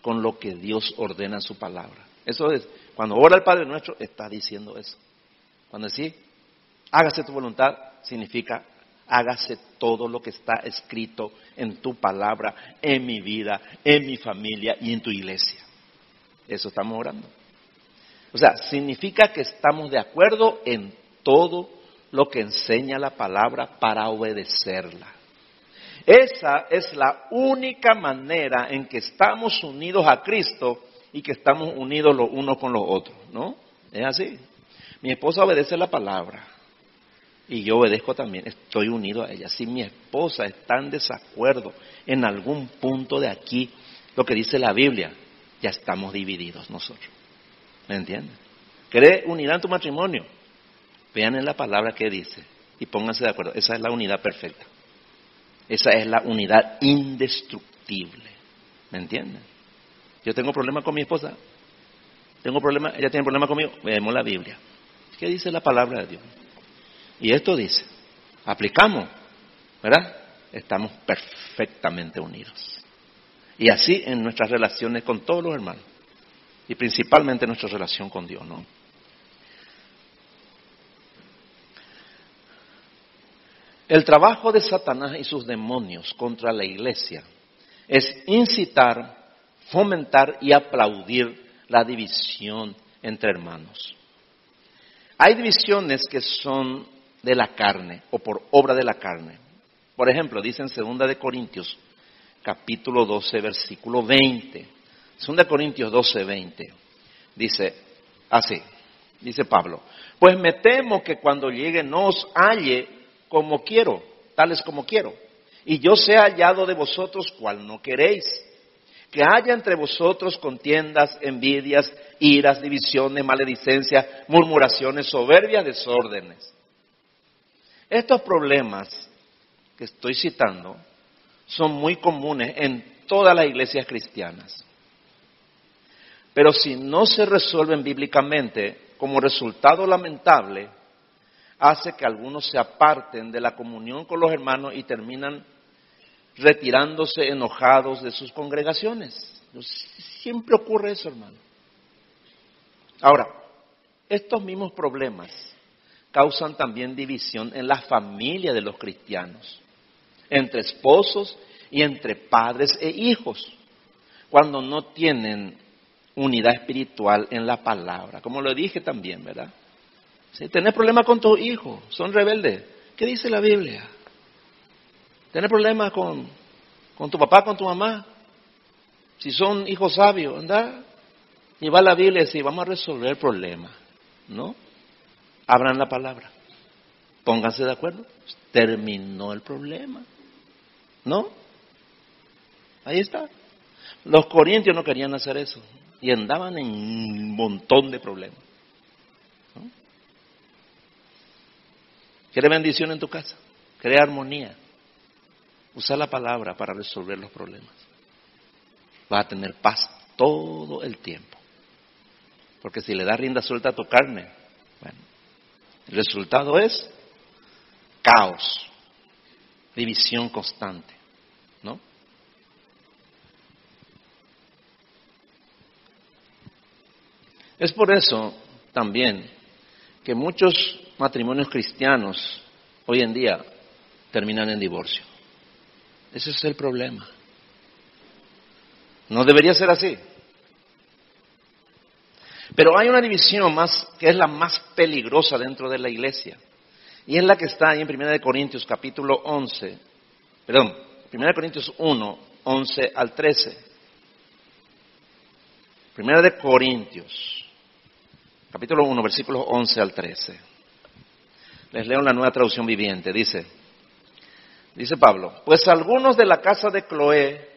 [SPEAKER 1] con lo que Dios ordena en su palabra. Eso es, cuando ora el Padre nuestro, está diciendo eso. Cuando dice, hágase tu voluntad, significa hágase todo lo que está escrito en tu palabra, en mi vida, en mi familia y en tu iglesia. Eso estamos orando. O sea, significa que estamos de acuerdo en todo lo que enseña la palabra para obedecerla. Esa es la única manera en que estamos unidos a Cristo y que estamos unidos los unos con los otros, ¿no? Es así. Mi esposa obedece la palabra y yo obedezco también, estoy unido a ella. Si mi esposa está en desacuerdo en algún punto de aquí, lo que dice la Biblia, ya estamos divididos nosotros. ¿Me entienden? ¿Cree unidad en tu matrimonio? Vean en la palabra que dice y pónganse de acuerdo. Esa es la unidad perfecta. Esa es la unidad indestructible. ¿Me entienden? Yo tengo problema con mi esposa. Tengo problema, ella tiene problema conmigo. Veamos la Biblia. ¿Qué dice la palabra de Dios? Y esto dice, aplicamos, ¿verdad? Estamos perfectamente unidos. Y así en nuestras relaciones con todos los hermanos. Y principalmente en nuestra relación con Dios, ¿no? El trabajo de Satanás y sus demonios contra la iglesia es incitar, fomentar y aplaudir la división entre hermanos. Hay divisiones que son de la carne o por obra de la carne. Por ejemplo, dice en 2 de Corintios, capítulo 12, versículo 20. 2 Corintios 12, 20. Dice así, dice Pablo, pues me temo que cuando llegue no os halle como quiero, tales como quiero, y yo sea hallado de vosotros cual no queréis que haya entre vosotros contiendas, envidias, iras, divisiones, maledicencia, murmuraciones, soberbias, desórdenes. Estos problemas que estoy citando son muy comunes en todas las iglesias cristianas. Pero si no se resuelven bíblicamente, como resultado lamentable, hace que algunos se aparten de la comunión con los hermanos y terminan retirándose enojados de sus congregaciones. Siempre ocurre eso, hermano. Ahora, estos mismos problemas causan también división en la familia de los cristianos, entre esposos y entre padres e hijos, cuando no tienen unidad espiritual en la palabra, como lo dije también, ¿verdad? Si tenés problemas con tus hijos, son rebeldes, ¿qué dice la Biblia? ¿Tienes problemas con, con tu papá, con tu mamá? Si son hijos sabios, anda y va a la Biblia y dice, vamos a resolver el problema. ¿No? Abran la palabra. Pónganse de acuerdo. Terminó el problema. ¿No? Ahí está. Los corintios no querían hacer eso y andaban en un montón de problemas. ¿no? ¿Quiere bendición en tu casa? ¿Quiere armonía? Usa la palabra para resolver los problemas. Vas a tener paz todo el tiempo. Porque si le das rienda suelta a tu carne, el resultado es caos, división constante, ¿no? Es por eso también que muchos matrimonios cristianos hoy en día terminan en divorcio. Ese es el problema. No debería ser así. Pero hay una división más que es la más peligrosa dentro de la iglesia. Y es la que está ahí en 1 Corintios capítulo 11, perdón, 1 Corintios 1, 11 al 13. 1 de Corintios, capítulo 1, versículos 11 al 13. Les leo la nueva traducción viviente. Dice, Dice Pablo, pues algunos de la casa de Cloé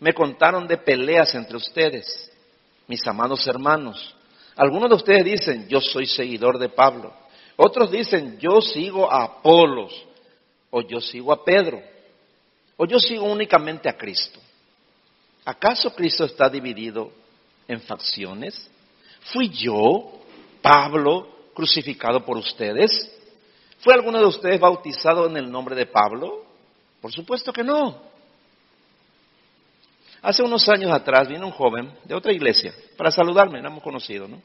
[SPEAKER 1] me contaron de peleas entre ustedes, mis amados hermanos. Algunos de ustedes dicen, yo soy seguidor de Pablo. Otros dicen, yo sigo a Apolos, o yo sigo a Pedro, o yo sigo únicamente a Cristo. ¿Acaso Cristo está dividido en facciones? ¿Fui yo, Pablo, crucificado por ustedes? ¿Fue alguno de ustedes bautizado en el nombre de Pablo? Por supuesto que no. Hace unos años atrás vino un joven de otra iglesia para saludarme, éramos conocidos, ¿no?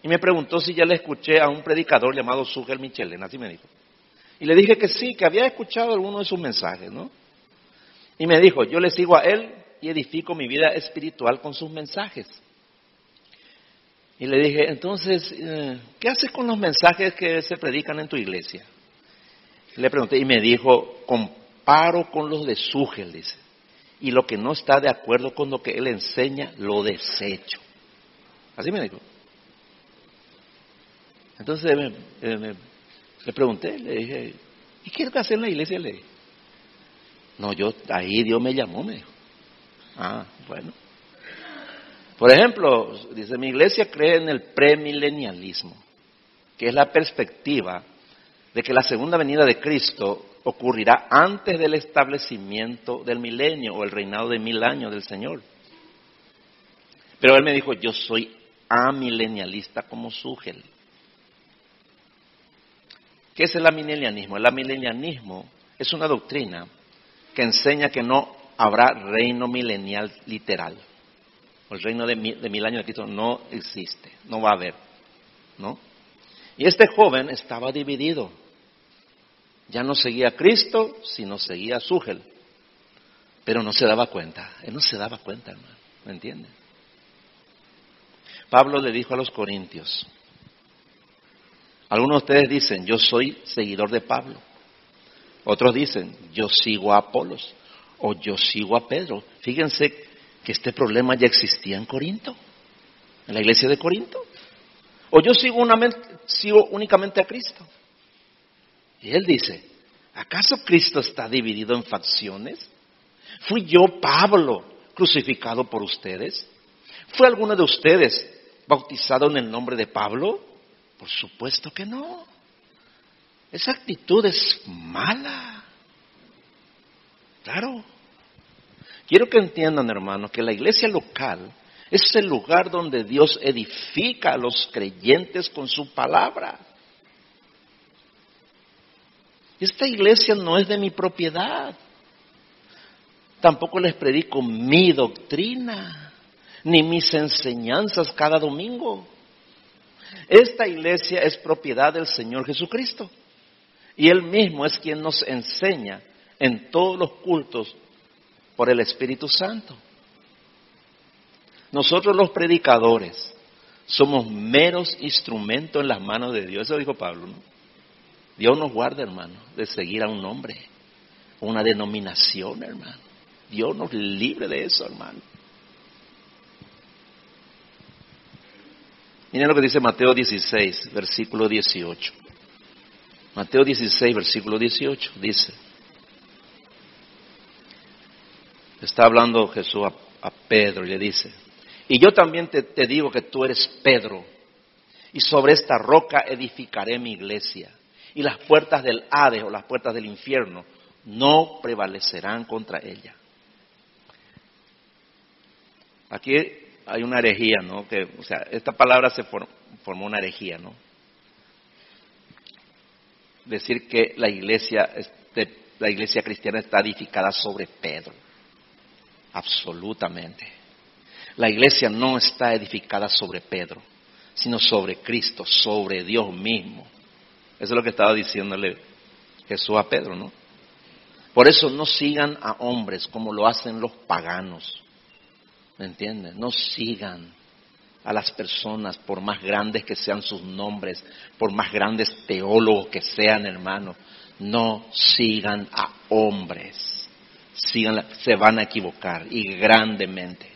[SPEAKER 1] Y me preguntó si ya le escuché a un predicador llamado Sugel Michelen, así me dijo. Y le dije que sí, que había escuchado alguno de sus mensajes, ¿no? Y me dijo, yo le sigo a él y edifico mi vida espiritual con sus mensajes. Y le dije, entonces, eh, ¿qué haces con los mensajes que se predican en tu iglesia? Le pregunté y me dijo, paro con los de Sugel, dice. Y lo que no está de acuerdo con lo que él enseña, lo desecho. Así me dijo. Entonces le pregunté, le dije, ¿y qué es lo que hace en la iglesia? Le no, yo, ahí Dios me llamó, me dijo. Ah, bueno. Por ejemplo, dice, mi iglesia cree en el premilenialismo, que es la perspectiva de que la segunda venida de Cristo ocurrirá antes del establecimiento del milenio o el reinado de mil años del Señor. Pero él me dijo, yo soy amilenialista como Sugel. ¿Qué es el amilenianismo? El amilenianismo es una doctrina que enseña que no habrá reino milenial literal. El reino de mil, de mil años de Cristo no existe, no va a haber. ¿no? Y este joven estaba dividido. Ya no seguía a Cristo, sino seguía a Sugel. Pero no se daba cuenta. Él no se daba cuenta, hermano. ¿Me entienden? Pablo le dijo a los corintios, Algunos de ustedes dicen, yo soy seguidor de Pablo. Otros dicen, yo sigo a Apolos o yo sigo a Pedro. Fíjense que este problema ya existía en Corinto, en la iglesia de Corinto. O yo sigo, sigo únicamente a Cristo. Y él dice, ¿acaso Cristo está dividido en facciones? ¿Fui yo, Pablo, crucificado por ustedes? ¿Fue alguno de ustedes bautizado en el nombre de Pablo? Por supuesto que no. Esa actitud es mala. Claro. Quiero que entiendan, hermanos, que la iglesia local es el lugar donde Dios edifica a los creyentes con su palabra. Esta iglesia no es de mi propiedad. Tampoco les predico mi doctrina, ni mis enseñanzas cada domingo. Esta iglesia es propiedad del Señor Jesucristo. Y Él mismo es quien nos enseña en todos los cultos por el Espíritu Santo. Nosotros los predicadores somos meros instrumentos en las manos de Dios. Eso dijo Pablo. ¿no? Dios nos guarda, hermano, de seguir a un hombre, una denominación, hermano. Dios nos libre de eso, hermano. Miren lo que dice Mateo 16, versículo 18. Mateo 16, versículo 18, dice, está hablando Jesús a, Pedro y le dice, y yo también te, te digo que tú eres Pedro, y sobre esta roca edificaré mi iglesia, y las puertas del Hades o las puertas del infierno no prevalecerán contra ella. Aquí hay una herejía, ¿no? Que, o sea, esta palabra se formó una herejía, ¿no? Decir que la iglesia, este, la iglesia cristiana está edificada sobre Pedro. Absolutamente. La iglesia no está edificada sobre Pedro, sino sobre Cristo, sobre Dios mismo. Eso es lo que estaba diciéndole Jesús a Pedro, ¿no? Por eso no sigan a hombres como lo hacen los paganos. ¿Me entienden? No sigan a las personas por más grandes que sean sus nombres, por más grandes teólogos que sean, hermanos. No sigan a hombres. Sigan, se van a equivocar y grandemente.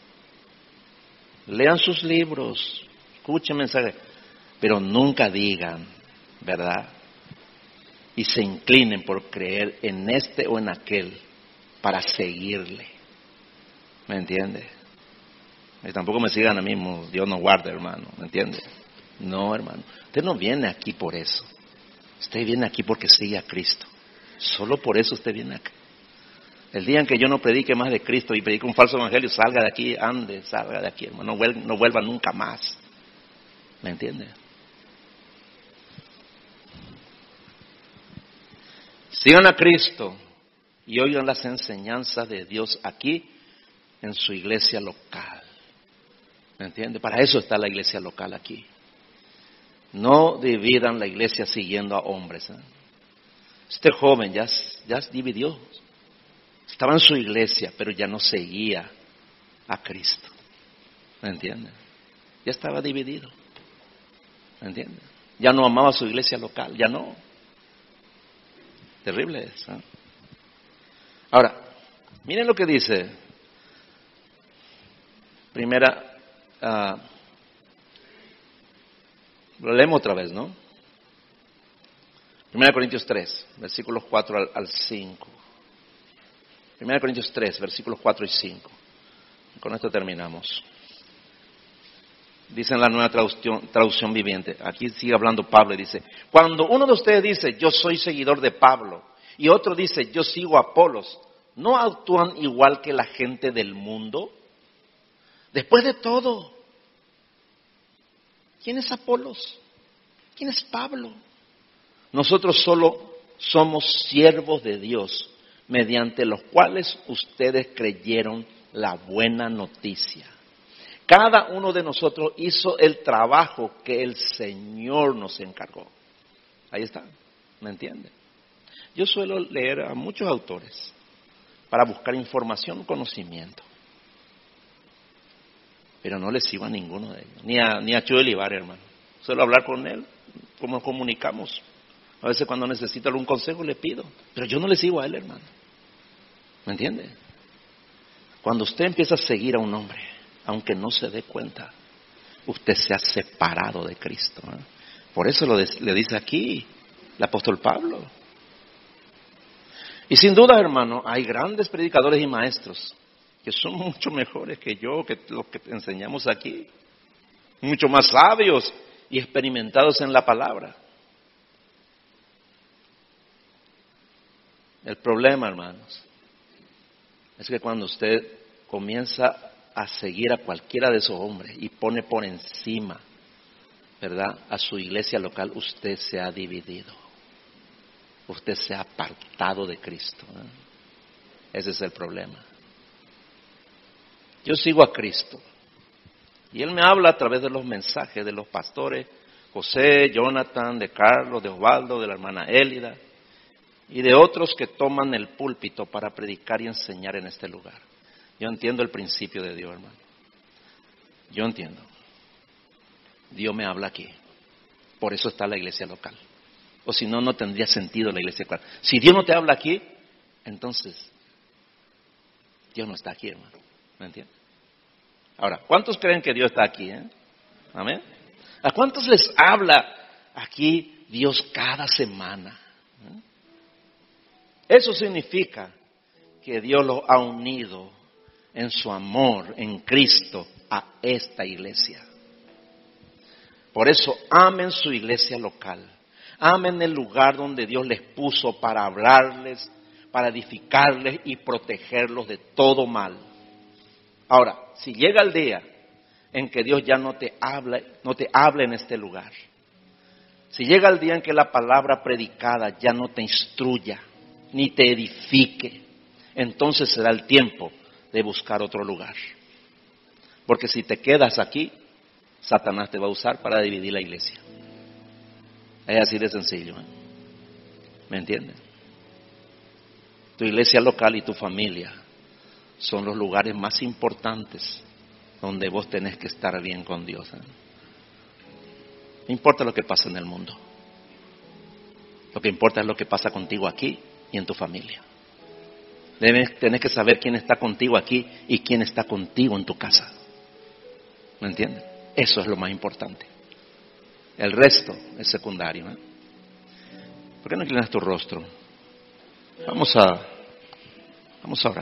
[SPEAKER 1] Lean sus libros, escuchen mensajes, pero nunca digan, ¿verdad? Y se inclinen por creer en este o en aquel para seguirle. ¿Me entiende? Y tampoco me sigan a mí, Dios no guarde, hermano, ¿me entiende? No, hermano. Usted no viene aquí por eso. Usted viene aquí porque sigue a Cristo. Solo por eso usted viene aquí. El día en que yo no predique más de Cristo y predique un falso evangelio, salga de aquí, ande, salga de aquí, hermano. No vuelva, nunca más. ¿Me entiende? Sigan a Cristo y oigan las enseñanzas de Dios aquí en su iglesia local. ¿Me entiende? Para eso está la iglesia local aquí. No dividan la iglesia siguiendo a hombres. ¿eh? Este joven ya, ya dividió. Estaba en su iglesia, pero ya no seguía a Cristo. ¿Me entiende? Ya estaba dividido. ¿Me entiende? Ya no amaba su iglesia local, ya no. Terrible eso. ¿eh? Ahora, miren lo que dice. Primera, uh, lo leemos otra vez, ¿no? Primera Corintios 3, versículos 4 al, al 5. Primera Corintios 3, versículos 4 y 5. Con esto terminamos. Dice en la nueva traducción, traducción, viviente. Aquí sigue hablando Pablo y dice, cuando uno de ustedes dice, yo soy seguidor de Pablo, y otro dice, yo sigo a Apolos, ¿no actúan igual que la gente del mundo? Después de todo, ¿quién es Apolos? ¿Quién es Pablo? Nosotros solo somos siervos de Dios, mediante los cuales ustedes creyeron la buena noticia. Cada uno de nosotros hizo el trabajo que el Señor nos encargó. Ahí está, ¿me entiende? Yo suelo leer a muchos autores para buscar información, conocimiento. Pero no les sigo a ninguno de ellos, ni a, ni a Chuy hermano. Suelo hablar con él como comunicamos. A veces cuando necesito algún consejo le pido, pero yo no le sigo a él, hermano. ¿Me entiende? Cuando usted empieza a seguir a un hombre, aunque no se dé cuenta, usted se ha separado de Cristo. ¿eh? Por eso le dice aquí el apóstol Pablo. Y sin duda, hermano, hay grandes predicadores y maestros que son mucho mejores que yo, que los que enseñamos aquí, mucho más sabios y experimentados en la palabra. El problema, hermanos, es que cuando usted comienza a seguir a cualquiera de esos hombres y pone por encima, ¿verdad?, a su iglesia local, usted se ha dividido. Usted se ha apartado de Cristo. ¿eh? Ese es el problema. Yo sigo a Cristo. Y Él me habla a través de los mensajes de los pastores José, Jonathan, de Carlos, de Osvaldo, de la hermana Élida y de otros que toman el púlpito para predicar y enseñar en este lugar. Yo entiendo el principio de Dios, hermano. Yo entiendo. Dios me habla aquí. Por eso está la iglesia local. O si no, no tendría sentido la iglesia local. Si Dios no te habla aquí, entonces Dios no está aquí, hermano. ¿Me entiendes? Ahora, ¿cuántos creen que Dios está aquí? Eh? Amén. ¿A cuántos les habla aquí Dios cada semana? Eso significa que Dios lo ha unido en su amor en Cristo a esta iglesia. Por eso amen su iglesia local. Amen el lugar donde Dios les puso para hablarles, para edificarles y protegerlos de todo mal. Ahora, si llega el día en que Dios ya no te habla, no te habla en este lugar, si llega el día en que la palabra predicada ya no te instruya, ni te edifique, entonces será el tiempo de buscar otro lugar. Porque si te quedas aquí, Satanás te va a usar para dividir la iglesia. Es así de sencillo. ¿eh? ¿Me entiendes? Tu iglesia local y tu familia son los lugares más importantes donde vos tenés que estar bien con Dios. ¿eh? No importa lo que pasa en el mundo. Lo que importa es lo que pasa contigo aquí y en tu familia. Debes, tenés que saber quién está contigo aquí y quién está contigo en tu casa. ¿Me entiendes? Eso es lo más importante. El resto es secundario. ¿eh? ¿Por qué no inclinas tu rostro? Vamos a, vamos a orar.